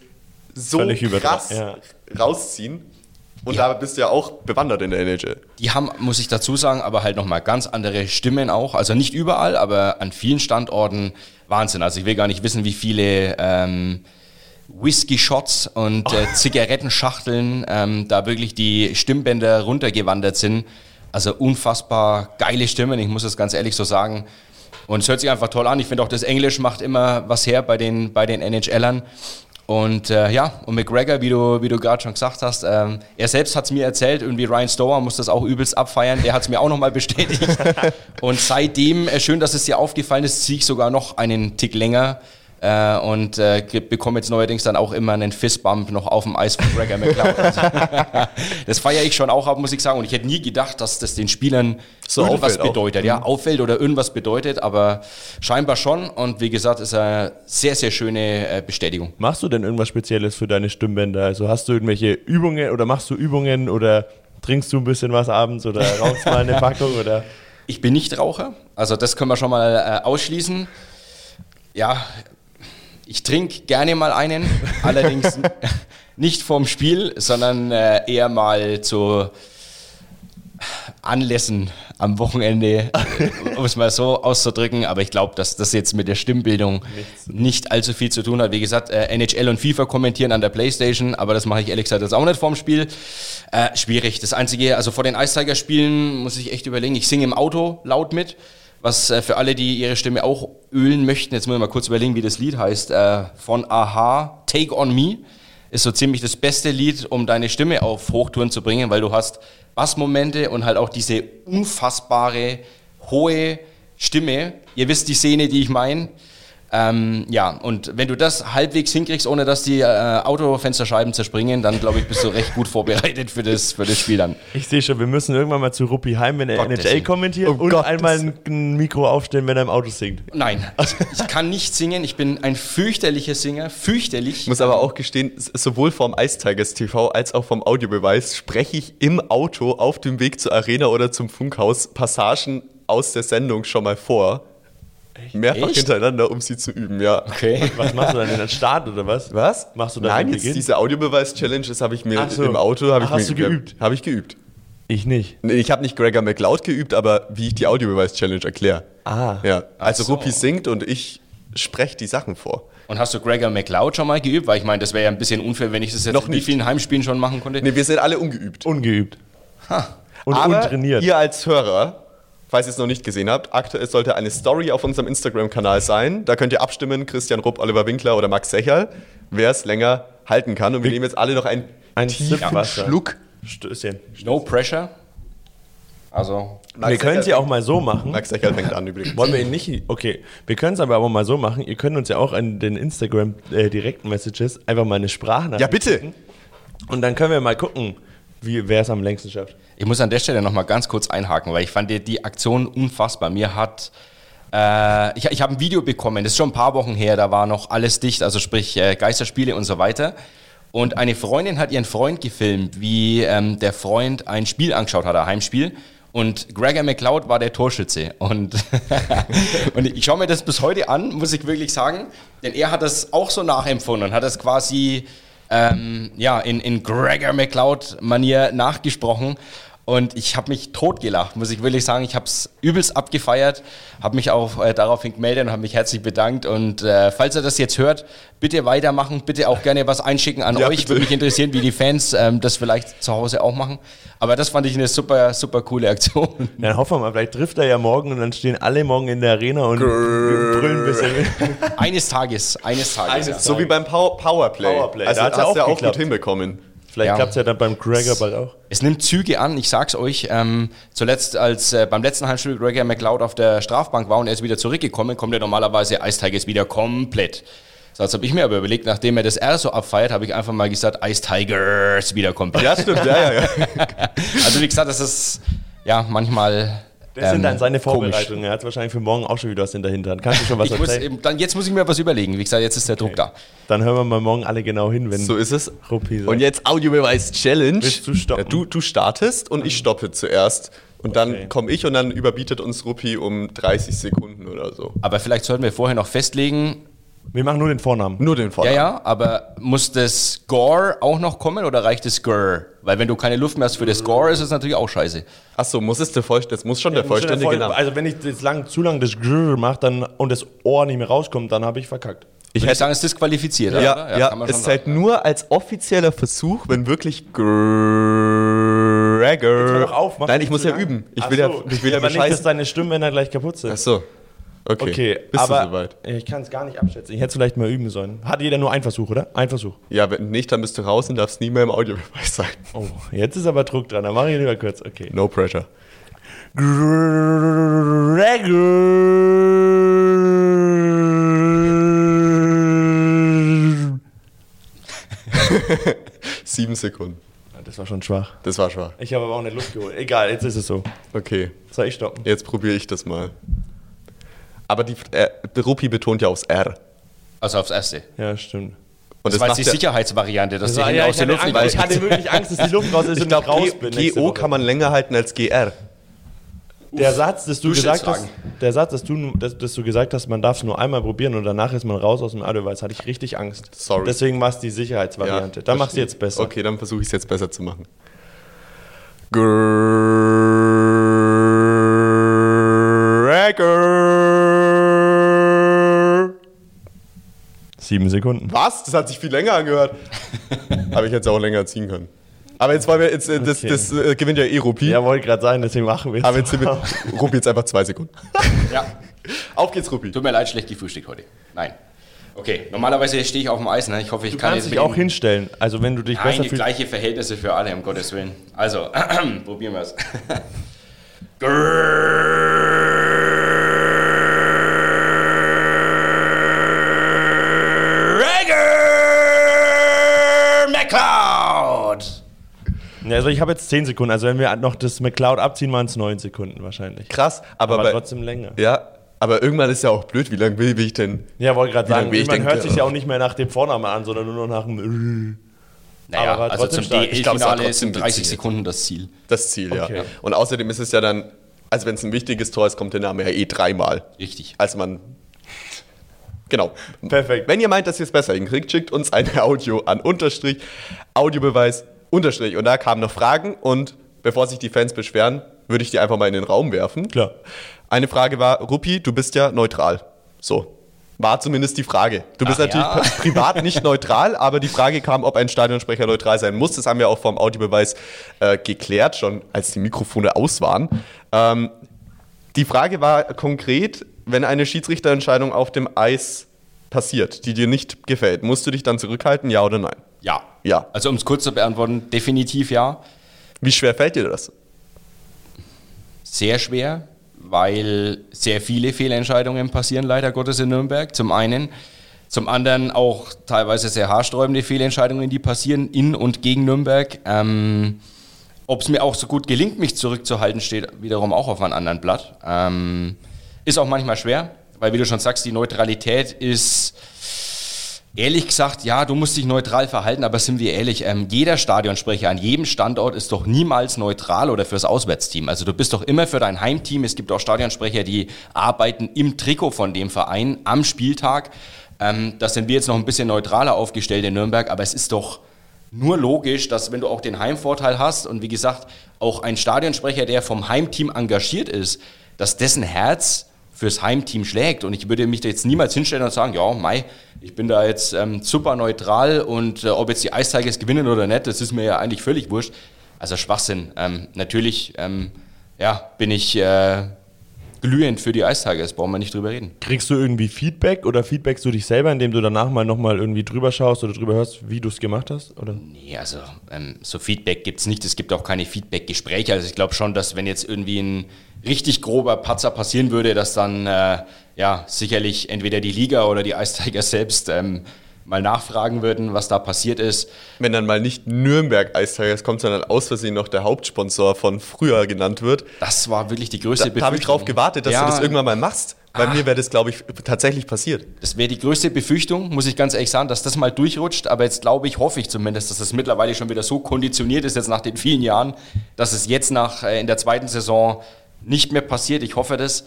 so Völlig krass ja. rausziehen. Und da bist du ja auch bewandert in der NHL. Die haben, muss ich dazu sagen, aber halt nochmal ganz andere Stimmen auch. Also nicht überall, aber an vielen Standorten Wahnsinn. Also ich will gar nicht wissen, wie viele ähm, Whisky-Shots und äh, Zigarettenschachteln ähm, da wirklich die Stimmbänder runtergewandert sind. Also unfassbar geile Stimmen, ich muss das ganz ehrlich so sagen. Und es hört sich einfach toll an. Ich finde auch, das Englisch macht immer was her bei den, bei den NHLern. Und äh, ja, und McGregor, wie du, wie du gerade schon gesagt hast, ähm, er selbst hat es mir erzählt, irgendwie Ryan Stower muss das auch übelst abfeiern, der hat es mir auch nochmal bestätigt. und seitdem, äh, schön, dass es dir aufgefallen ist, ziehe ich sogar noch einen Tick länger äh, und äh, bekomme jetzt neuerdings dann auch immer einen Fistbump noch auf dem Eis von Gregor McLeod. Also, das feiere ich schon auch ab, muss ich sagen. Und ich hätte nie gedacht, dass das den Spielern So irgendwas auffällt auch. bedeutet. Ja, auffällt oder irgendwas bedeutet, aber scheinbar schon. Und wie gesagt, ist eine sehr, sehr schöne äh, Bestätigung. Machst du denn irgendwas Spezielles für deine Stimmbänder? Also hast du irgendwelche Übungen oder machst du Übungen oder trinkst du ein bisschen was abends oder rauchst mal eine Packung oder? Ich bin nicht Raucher, also das können wir schon mal äh, ausschließen. Ja, ich trinke gerne mal einen, allerdings nicht vorm Spiel, sondern äh, eher mal zu Anlässen am Wochenende, äh, um es mal so auszudrücken. Aber ich glaube, dass das jetzt mit der Stimmbildung nicht allzu viel zu tun hat. Wie gesagt, äh, NHL und FIFA kommentieren an der Playstation, aber das mache ich ehrlich gesagt jetzt auch nicht vorm Spiel. Äh, schwierig. Das Einzige, also vor den Eiszeigerspielen muss ich echt überlegen, ich singe im Auto laut mit. Was äh, für alle, die ihre Stimme auch ölen möchten, jetzt muss ich mal kurz überlegen, wie das Lied heißt, äh, von Aha, Take On Me ist so ziemlich das beste Lied, um deine Stimme auf Hochtouren zu bringen, weil du hast Bassmomente und halt auch diese unfassbare, hohe Stimme. Ihr wisst die Szene, die ich meine. Ähm, ja, und wenn du das halbwegs hinkriegst, ohne dass die äh, Autofensterscheiben zerspringen, dann glaube ich, bist du recht gut vorbereitet für das, für das Spiel dann. Ich sehe schon, wir müssen irgendwann mal zu Ruppi heim, wenn er Gottes NHL kommentiert Um und Gottes einmal ein, ein Mikro aufstellen, wenn er im Auto singt. Nein, ich kann nicht singen. Ich bin ein fürchterlicher Singer. Fürchterlich. Ich muss aber auch gestehen, sowohl vom Ice Tigers TV als auch vom Audiobeweis spreche ich im Auto auf dem Weg zur Arena oder zum Funkhaus Passagen aus der Sendung schon mal vor. Mehrfach Echt? hintereinander, um sie zu üben, ja. Okay. Was machst du dann in den Start oder was? Was? Machst du da Nein, jetzt diese Audiobeweis-Challenge, das habe ich mir Ach so. im Auto habe ich Ach, hast mir du geübt? Habe ich geübt. Ich nicht. Nee, ich habe nicht Gregor McLeod geübt, aber wie ich die Audiobeweis-Challenge erkläre. Ah. Ja, also so. Ruppi singt und ich spreche die Sachen vor. Und hast du Gregor McLeod schon mal geübt? Weil ich meine, das wäre ja ein bisschen unfair, wenn ich das jetzt Noch in wie nicht. vielen Heimspielen schon machen konnte. Nee, wir sind alle ungeübt. Ungeübt. Und Aber untrainiert. ihr als Hörer, falls ihr es noch nicht gesehen habt, aktuell sollte eine Story auf unserem Instagram-Kanal sein. Da könnt ihr abstimmen, Christian Rupp, Oliver Winkler oder Max Secherl, wer es länger halten kann. Und wir nehmen jetzt alle noch einen Ein tiefen Wasser. Schluck Stößchen. No pressure. Also, wir können es ja auch mal so machen. Max Secherl fängt an übrigens. Wollen wir ihn nicht. Okay, wir können es aber auch mal so machen. Ihr könnt uns ja auch an den Instagram äh, Direct-Messages einfach mal eine Sprachnachricht. Ja, bitte. schicken. Und dann können wir mal gucken, wie, wer es am längsten schafft. Ich muss an der Stelle nochmal ganz kurz einhaken, weil ich fand die, die Aktion unfassbar. Mir hat. Äh, ich ich habe ein Video bekommen, das ist schon ein paar Wochen her, da war noch alles dicht, also sprich äh, Geisterspiele und so weiter. Und eine Freundin hat ihren Freund gefilmt, wie ähm, der Freund ein Spiel angeschaut hat, ein Heimspiel. Und Gregor McLeod war der Torschütze. Und, und ich schaue mir das bis heute an, muss ich wirklich sagen. Denn er hat das auch so nachempfunden und hat das quasi ähm, ja, in, in Gregor McLeod-Manier nachgesprochen. Und ich habe mich totgelacht, muss ich wirklich sagen. Ich habe es übelst abgefeiert, habe mich auch äh, daraufhin gemeldet und habe mich herzlich bedankt. Und äh, falls ihr das jetzt hört, bitte weitermachen, bitte auch gerne was einschicken an Ja, euch. bitte. Würde mich interessieren, wie die Fans ähm, das vielleicht zu Hause auch machen. Aber das fand ich eine super, super coole Aktion. Dann hoffen wir mal, vielleicht trifft er ja morgen und dann stehen alle morgen in der Arena und brüllen ein bisschen mit. Eines Tages, eines Tages. ja. So wie beim Pow Powerplay. Powerplay, Also da hat's hast ja du ja auch auch geklappt. gut hinbekommen. Vielleicht Ja. klappt es ja dann beim Gregor bald auch. Es nimmt Züge an, ich sag's euch. Ähm, zuletzt, als äh, beim letzten Heimspiel Gregor McLeod auf der Strafbank war und er ist wieder zurückgekommen, kommt er normalerweise Ice Tigers wieder komplett. So, jetzt habe ich mir aber überlegt, nachdem er das R so abfeiert, habe ich einfach mal gesagt, Ice Tigers wieder komplett. Ja, stimmt, ja, ja, ja. Also wie gesagt, das ist ja manchmal. Das ähm, sind dann seine komisch. Vorbereitungen. Er hat wahrscheinlich für morgen auch schon wieder was in der Hinterhand. Kannst du schon was Ich muss, erzählen? eben, dann, jetzt muss ich mir was überlegen. Wie gesagt, jetzt ist der Druck da. Dann hören wir mal morgen alle genau hin, wenn So ist es. Und jetzt Audiobeweis-Challenge. Willst du stoppen? Ja, du, du startest und ich stoppe zuerst. Und Okay. dann komme ich und dann überbietet uns Ruppi um 30 Sekunden oder so. Aber vielleicht sollten wir vorher noch festlegen, Wir machen nur den Vornamen. Nur den Ja, Vornamen. ja, aber muss das Score auch noch kommen oder reicht das Score? Weil wenn du keine Luft mehr hast für das Score, ist es natürlich auch scheiße. Achso, muss es der Voll das muss schon der vollständige Voll- Name. Also wenn ich das lang, zu lang das Grrr mache dann, und das Ohr nicht mehr rauskommt, dann habe ich verkackt. Ich würde sagen, es ist disqualifiziert, Ja, oder? ja, man es zählt sagen. nur als offizieller Versuch, wenn wirklich Gregor. doch auf, Nein, ich muss ja lang. üben. Ich Ach will ja, so. ich will ja aber nicht, dass deine Stimmbänder gleich kaputt sind. Achso. Okay. Okay, Bist aber du soweit? ich kann es gar nicht abschätzen. Ich hätte es vielleicht mal üben sollen. Hat jeder nur einen Versuch, oder? Ein Versuch. Ja, wenn nicht, dann bist du raus und darfst nie mehr im Audiobeweis sein. Oh, jetzt ist aber Druck dran. Dann mache ich lieber kurz. Okay. No pressure. Gregor. Sieben Sekunden. Das war schon schwach. Das war schwach. Ich habe aber auch nicht Luft geholt. Egal, jetzt ist es so. Okay, Soll ich stoppen? jetzt probiere ich das mal. Aber die äh, Ruppi betont ja aufs R. Also aufs Erste. Ja, stimmt. Und Das war macht jetzt die ja- Sicherheitsvariante, dass die war- ja, aus ich, der Luft Angst, ich hatte wirklich Angst, dass die Luft raus ist Ich und glaube, ich raus bin. GO kann man länger halten als GR. Der Satz, dass du Du gesagt hast, der Satz, dass du, dass, dass du gesagt hast, man darf es nur einmal probieren und danach ist man raus aus dem Audiobeweis, hatte ich richtig Angst. Sorry. Deswegen war es die Sicherheitsvariante. dann machst du jetzt besser. Okay, dann versuche ich es jetzt besser zu machen. Gregor. Sieben Sekunden. Was? Das hat sich viel länger angehört. Aber ich hätte es auch länger ziehen können. Aber jetzt wollen wir jetzt, äh, das, Okay. das äh, gewinnt ja eh Rupi. Ja, wollte gerade sagen, deswegen machen wir es. Aber jetzt sind wir, Rupi jetzt einfach zwei Sekunden. Ja, Auf geht's, Rupi. tut mir leid, schlecht gefrühstückt heute. Nein. Okay, normalerweise stehe ich auf dem Eis, ne? Ich hoffe, ich Du kann kannst jetzt dich auch hinstellen. Also wenn du dich Nein, besser die fühlst. gleiche Verhältnisse für alle, um Gottes Willen. Also, probieren wir es. Ja, Also ich habe jetzt zehn Sekunden. Also wenn wir noch das McCloud abziehen, waren es neun Sekunden wahrscheinlich. Krass, aber, Aber bei, trotzdem länger. Ja, aber irgendwann ist ja auch blöd, wie lange will, will ich denn? Ja, wollte gerade Wie lange sagen, will ich man denn- hört sich ja auch nicht mehr nach dem Vornamen an, sondern nur noch nach dem. Naja, Aber also trotzdem zum stark. Ich glaub, es war DL-Finale sind trotzdem 30 witzig. Sekunden das Ziel. Das Ziel, Okay. ja. Und außerdem ist es ja dann, also wenn es ein wichtiges Tor ist, kommt der Name ja eh dreimal. Richtig. Also man. Genau. Perfekt. Wenn ihr meint, dass ihr es besser hinkriegt, schickt uns ein Audio an Unterstrich, Audiobeweis, Unterstrich. Und da kamen noch Fragen und bevor sich die Fans beschweren, würde ich die einfach mal in den Raum werfen. Klar. Eine Frage war, Ruppi, du bist ja neutral. So. War zumindest die Frage. Du bist Ach natürlich ja. pri- privat nicht neutral, aber die Frage kam, ob ein Stadionsprecher neutral sein muss. Das haben wir auch vom Audiobeweis äh, geklärt, schon als die Mikrofone aus waren. Ähm, die Frage war konkret, wenn eine Schiedsrichterentscheidung auf dem Eis passiert, die dir nicht gefällt, musst du dich dann zurückhalten, ja oder nein? Ja. Ja. Also um es kurz zu beantworten, definitiv ja. Wie schwer fällt dir das? Sehr schwer, weil sehr viele Fehlentscheidungen passieren leider Gottes in Nürnberg. Zum einen. Zum anderen auch teilweise sehr haarsträubende Fehlentscheidungen, die passieren in und gegen Nürnberg. Ähm, Ob es mir auch so gut gelingt, mich zurückzuhalten, steht wiederum auch auf einem anderen Blatt. Ähm, ist auch manchmal schwer, weil wie du schon sagst, die Neutralität ist Ehrlich gesagt, ja, du musst dich neutral verhalten, aber sind wir ehrlich, ähm, jeder Stadionsprecher an jedem Standort ist doch niemals neutral oder fürs Auswärtsteam. Also du bist doch immer für dein Heimteam. Es gibt auch Stadionsprecher, die arbeiten im Trikot von dem Verein am Spieltag. Ähm, das sind wir jetzt noch ein bisschen neutraler aufgestellt in Nürnberg, aber es ist doch nur logisch, dass wenn du auch den Heimvorteil hast und wie gesagt auch ein Stadionsprecher, der vom Heimteam engagiert ist, dass dessen Herz fürs Heimteam schlägt. Und ich würde mich da jetzt niemals hinstellen und sagen, ja, Mai, ich bin da jetzt ähm, super neutral und äh, ob jetzt die Ice Tigers gewinnen oder nicht, das ist mir ja eigentlich völlig wurscht. Also Schwachsinn. Ähm, natürlich ähm, ja, bin ich äh, glühend für die Ice Tigers, brauchen wir nicht drüber reden. Kriegst du irgendwie Feedback oder feedbackst du dich selber, indem du danach mal nochmal irgendwie drüber schaust oder drüber hörst, wie du es gemacht hast? Oder? Nee, also ähm, so Feedback gibt es nicht. Es gibt auch keine Feedback-Gespräche. Also ich glaube schon, dass wenn jetzt irgendwie ein richtig grober Patzer passieren würde, dass dann äh, ja sicherlich entweder die Liga oder die Tigers selbst ähm, mal nachfragen würden, was da passiert ist. Wenn dann mal nicht Nürnberg Ice Tigers kommt, sondern aus Versehen noch der Hauptsponsor von früher genannt wird. Das war wirklich die größte Da, da habe ich drauf gewartet, dass Ja. du das irgendwann mal machst. Bei Ah. mir wäre das, glaube ich, tatsächlich passiert. Das wäre die größte Befürchtung, muss ich ganz ehrlich sagen, dass das mal durchrutscht. Aber jetzt glaube ich, hoffe ich zumindest, dass das mittlerweile schon wieder so konditioniert ist, jetzt nach den vielen Jahren, dass es jetzt nach, äh, in der zweiten Saison nicht mehr passiert. Ich hoffe das.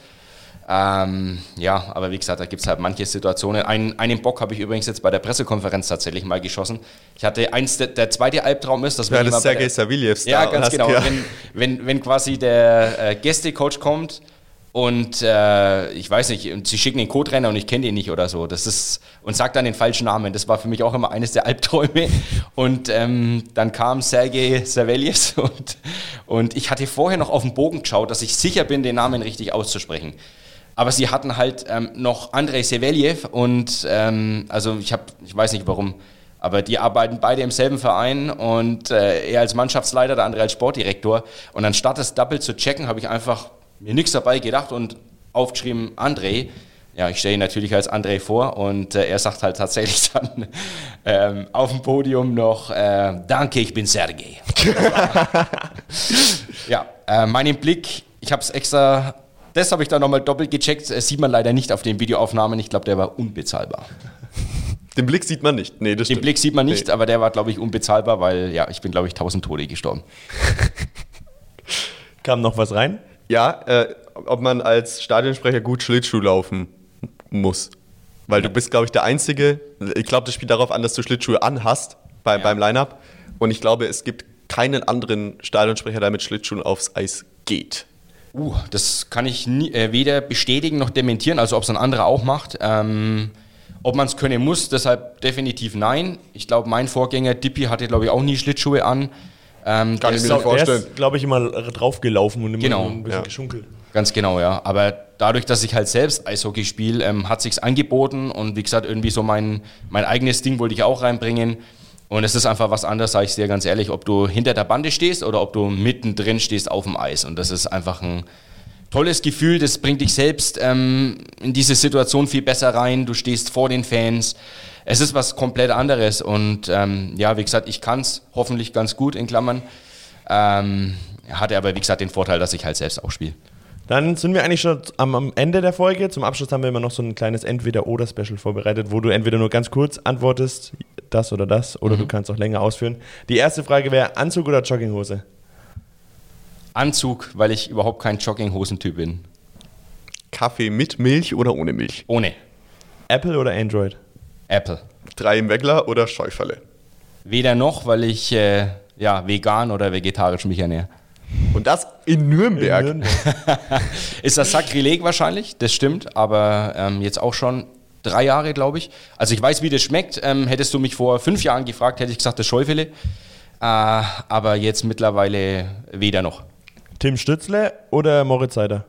Ähm, ja, aber wie gesagt, da gibt es halt manche Situationen. Einen, einen Bock habe ich übrigens jetzt bei der Pressekonferenz tatsächlich mal geschossen. Ich hatte eins, der, der zweite Albtraum ist, dass Ja, wenn das Sergei Saviljevs. ja, ganz genau. Wenn, wenn, wenn quasi der äh, Gästecoach kommt und äh, ich weiß nicht, und sie schicken den Co-Trainer und ich kenne den nicht oder so. Das ist und sagt dann den falschen Namen. Das war für mich auch immer eines der Albträume. Und ähm, dann kam Sergei Savelyev und, und ich hatte vorher noch auf den Bogen geschaut, dass ich sicher bin, den Namen richtig auszusprechen. Aber sie hatten halt ähm, noch Andrei Seveljev und ähm, also ich habe, ich weiß nicht warum, aber die arbeiten beide im selben Verein und äh, er als Mannschaftsleiter, der andere als Sportdirektor. Und anstatt das Double zu checken, habe ich einfach mir nichts dabei gedacht und aufgeschrieben André. Ja, ich stelle ihn natürlich als André vor und äh, er sagt halt tatsächlich dann ähm, auf dem Podium noch, äh, danke, ich bin Sergej. ja, äh, meinen Blick, ich habe es extra, das habe ich dann nochmal doppelt gecheckt, äh, sieht man leider nicht auf den Videoaufnahmen, ich glaube, der war unbezahlbar. Den Blick sieht man nicht. Nee, das Den stimmt. Blick sieht man nicht, Nee. aber der war, glaube ich, unbezahlbar, weil ja, ich bin, glaube ich, tausend Tode gestorben. Kam noch was rein? Ja, äh, ob man als Stadionsprecher gut Schlittschuh laufen muss. Weil du bist, glaube ich, der Einzige. Ich glaube, das spielt darauf an, dass du Schlittschuhe anhast bei, beim Line-Up. Und ich glaube, es gibt keinen anderen Stadionsprecher, der mit Schlittschuhen aufs Eis geht. Uh, das kann ich nie, äh, weder bestätigen noch dementieren, also ob es ein anderer auch macht. Ähm, ob man es können muss, deshalb definitiv nein. Ich glaube, mein Vorgänger Dippy hatte, glaube ich, auch nie Schlittschuhe an. Ähm, Kann ich ist mir nicht vorstellen. Glaube ich, immer draufgelaufen und immer Genau, ein bisschen ja. geschunkelt. Ganz genau, ja. Aber dadurch, dass ich halt selbst Eishockey spiele, ähm, hat sich's angeboten und wie gesagt, irgendwie so mein, mein eigenes Ding wollte ich auch reinbringen. Und es ist einfach was anderes, sage ich dir ganz ehrlich, ob du hinter der Bande stehst oder ob du mittendrin stehst auf dem Eis. Und das ist einfach ein tolles Gefühl, das bringt dich selbst ähm, in diese Situation viel besser rein. Du stehst vor den Fans. Es ist was komplett anderes. Und ähm, ja, wie gesagt, ich kann's hoffentlich ganz gut in Klammern. Ähm, hatte aber, wie gesagt, den Vorteil, dass ich halt selbst auch spiele. Dann sind wir eigentlich schon am Ende der Folge. Zum Abschluss haben wir immer noch so ein kleines Entweder-Oder-Special vorbereitet, wo du entweder nur ganz kurz antwortest, das oder das, oder du kannst auch länger ausführen. Die erste Frage wäre: Anzug oder Jogginghose? Anzug, weil ich überhaupt kein Jogginghosentyp bin. Kaffee mit Milch oder ohne Milch? Ohne Apple oder Android? Apple. Drei im Weckler oder Schäuferle? Weder noch, weil ich äh, ja, vegan oder vegetarisch mich ernähre. Und das in Nürnberg. Nürnberg. Ist das Sakrileg wahrscheinlich, das stimmt, aber ähm, jetzt auch schon drei Jahre, glaube ich. Also ich weiß, wie das schmeckt. Ähm, hättest du mich vor fünf Jahren gefragt, hätte ich gesagt, das Schäufele. Äh, aber jetzt mittlerweile weder noch. Tim Stützle oder Moritz Seider?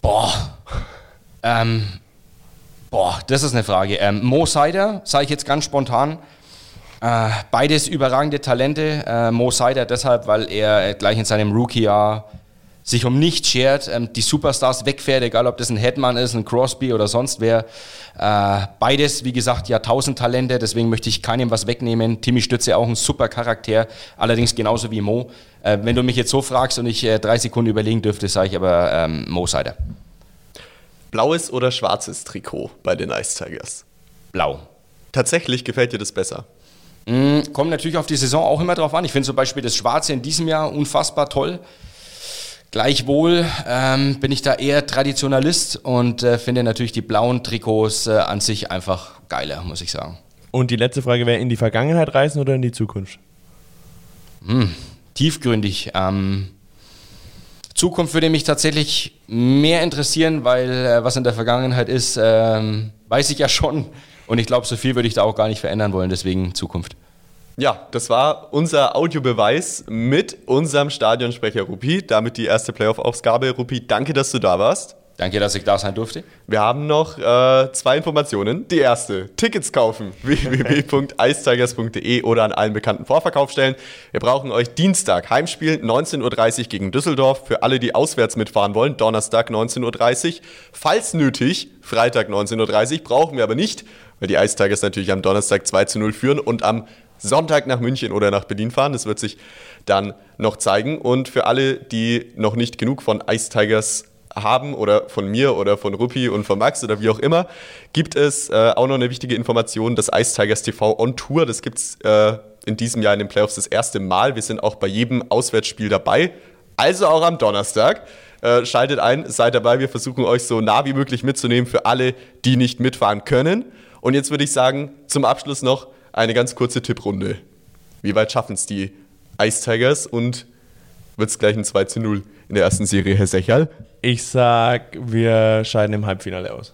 Boah. Ähm, boah, das ist eine Frage. Ähm, Mo Seider, sage ich jetzt ganz spontan. Äh, beides überragende Talente. Äh, Mo Seider deshalb, weil er gleich in seinem Rookie-Jahr sich um nichts schert, ähm, die Superstars wegfährt, egal ob das ein Headman ist, ein Crosby oder sonst wer. Äh, beides, wie gesagt, Jahrtausend-Talente, deswegen möchte ich keinem was wegnehmen. Timmy Stütze auch ein super Charakter, allerdings genauso wie Mo. Äh, wenn du mich jetzt so fragst und ich äh, drei Sekunden überlegen dürfte, sage ich aber ähm, Mo Seider. Blaues oder schwarzes Trikot bei den Ice Tigers? Blau. Tatsächlich gefällt dir das besser? Mm, kommt natürlich auf die Saison auch immer drauf an. Ich finde zum Beispiel das Schwarze in diesem Jahr unfassbar toll. Gleichwohl ähm, bin ich da eher Traditionalist und äh, finde natürlich die blauen Trikots äh, an sich einfach geiler, muss ich sagen. Und die letzte Frage wäre, in die Vergangenheit reisen oder in die Zukunft? Hm, tiefgründig. Ähm, Zukunft würde mich tatsächlich mehr interessieren, weil äh, was in der Vergangenheit ist, ähm, weiß ich ja schon. Und ich glaube, so viel würde ich da auch gar nicht verändern wollen, deswegen Zukunft. Ja, das war unser Audiobeweis mit unserem Stadionsprecher Rupi. Damit die erste Playoff-Aufgabe. Rupi, danke, dass du da warst. Danke, dass ich da sein durfte. Wir haben noch äh, zwei Informationen. Die erste, Tickets kaufen, www.eistigers.de oder an allen bekannten Vorverkaufsstellen. Wir brauchen euch Dienstag, Heimspiel 19.30 Uhr gegen Düsseldorf. Für alle, die auswärts mitfahren wollen, Donnerstag 19.30 Uhr. Falls nötig, Freitag 19.30 Uhr, brauchen wir aber nicht, weil die Ice Tigers natürlich am Donnerstag 2 zu 0 führen und am Sonntag nach München oder nach Berlin fahren. Das wird sich dann noch zeigen. Und für alle, die noch nicht genug von Ice Tigers haben oder von mir oder von Ruppi und von Max oder wie auch immer, gibt es äh, auch noch eine wichtige Information, das Ice Tigers TV on Tour. Das gibt es äh, in diesem Jahr in den Playoffs das erste Mal. Wir sind auch bei jedem Auswärtsspiel dabei, also auch am Donnerstag. Äh, schaltet ein, seid dabei. Wir versuchen euch so nah wie möglich mitzunehmen für alle, die nicht mitfahren können. Und jetzt würde ich sagen, zum Abschluss noch eine ganz kurze Tipprunde. Wie weit schaffen es die Ice Tigers und wird es gleich ein 2 zu 0 in der ersten Serie, Herr Sechal? Ich sag, wir scheiden im Halbfinale aus.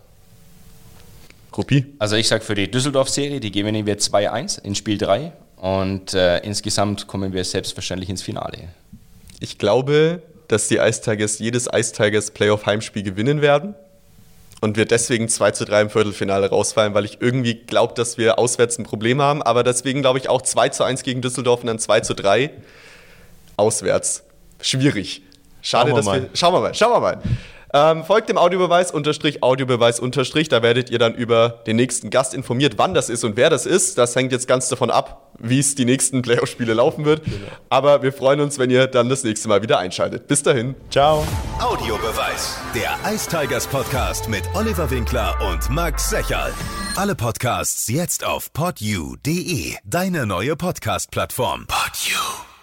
Ruppi? Also ich sag für die Düsseldorf-Serie, die gewinnen wir 2-1 in Spiel 3 und äh, insgesamt kommen wir selbstverständlich ins Finale. Ich glaube, dass die Ice Tigers jedes Ice Tigers Playoff-Heimspiel gewinnen werden und wir deswegen 2 zu 3 im Viertelfinale rausfallen, weil ich irgendwie glaube, dass wir auswärts ein Problem haben. Aber deswegen glaube ich auch 2 zu 1 gegen Düsseldorf und dann 2 zu 3 auswärts. Schwierig. Schade, Schauen wir dass mal. wir. Schauen wir mal, schauen wir mal. Ähm, folgt dem Audiobeweis unterstrich Audiobeweis unterstrich. Da werdet ihr dann über den nächsten Gast informiert, wann das ist und wer das ist. Das hängt jetzt ganz davon ab, wie es die nächsten Playoff-Spiele laufen wird. Aber wir freuen uns, wenn ihr dann das nächste Mal wieder einschaltet. Bis dahin. Ciao. Audiobeweis. Der Ice Tigers Podcast mit Oliver Winkler und Max Secherl. Alle Podcasts jetzt auf podyou.de. Deine neue Podcast-Plattform. Podyou.